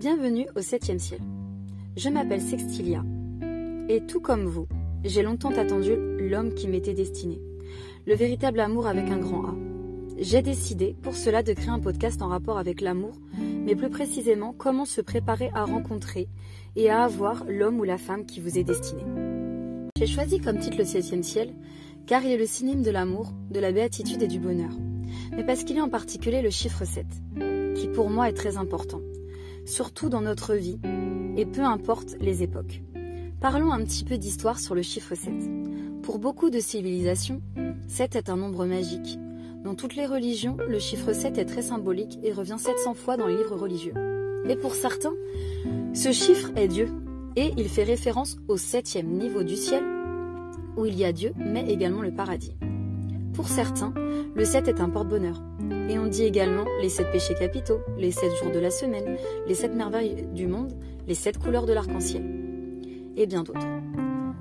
Bienvenue au 7 ciel. Je m'appelle Sextilia et tout comme vous, j'ai longtemps attendu l'homme qui m'était destiné, le véritable amour avec un grand A. J'ai décidé pour cela de créer un podcast en rapport avec l'amour, mais plus précisément comment se préparer à rencontrer et à avoir l'homme ou la femme qui vous est destiné. J'ai choisi comme titre le 7 ciel car il est le synonyme de l'amour, de la béatitude et du bonheur, mais parce qu'il est en particulier le chiffre 7, qui pour moi est très important surtout dans notre vie, et peu importe les époques. Parlons un petit peu d'histoire sur le chiffre 7. Pour beaucoup de civilisations, 7 est un nombre magique. Dans toutes les religions, le chiffre 7 est très symbolique et revient 700 fois dans les livres religieux. Mais pour certains, ce chiffre est Dieu, et il fait référence au septième niveau du ciel, où il y a Dieu, mais également le paradis. Pour certains, le 7 est un porte-bonheur. Et on dit également les 7 péchés capitaux, les 7 jours de la semaine, les 7 merveilles du monde, les 7 couleurs de l'arc-en-ciel. Et bien d'autres.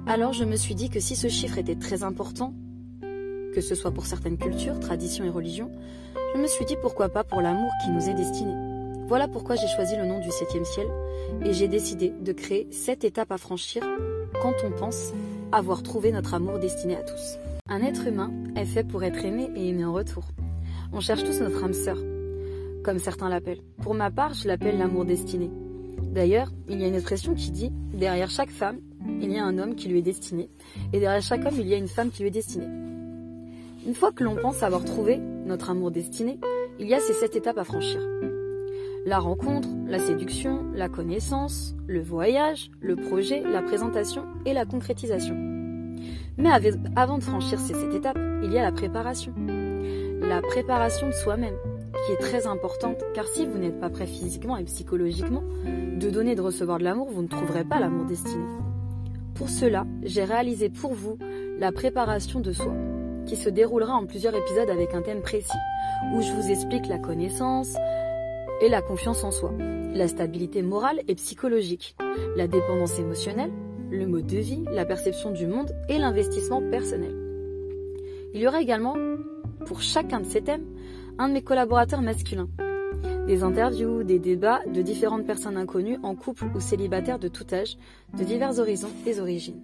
Alors je me suis dit que si ce chiffre était très important, que ce soit pour certaines cultures, traditions et religions, je me suis dit pourquoi pas pour l'amour qui nous est destiné. Voilà pourquoi j'ai choisi le nom du septième ciel et j'ai décidé de créer sept étapes à franchir quand on pense avoir trouvé notre amour destiné à tous. Un être humain est fait pour être aimé et aimé en retour. On cherche tous notre âme sœur, comme certains l'appellent. Pour ma part, je l'appelle l'amour destiné. D'ailleurs, il y a une expression qui dit derrière chaque femme, il y a un homme qui lui est destiné, et derrière chaque homme, il y a une femme qui lui est destinée. Une fois que l'on pense avoir trouvé notre amour destiné, il y a ces sept étapes à franchir. La rencontre, la séduction, la connaissance, le voyage, le projet, la présentation et la concrétisation. Mais avant de franchir ces sept étapes, il y a la préparation. La préparation de soi-même, qui est très importante, car si vous n'êtes pas prêt physiquement et psychologiquement de donner et de recevoir de l'amour, vous ne trouverez pas l'amour destiné. Pour cela, j'ai réalisé pour vous la préparation de soi, qui se déroulera en plusieurs épisodes avec un thème précis, où je vous explique la connaissance et la confiance en soi, la stabilité morale et psychologique, la dépendance émotionnelle, le mode de vie, la perception du monde et l'investissement personnel. Il y aura également, pour chacun de ces thèmes, un de mes collaborateurs masculins. Des interviews, des débats de différentes personnes inconnues en couple ou célibataires de tout âge, de divers horizons et origines.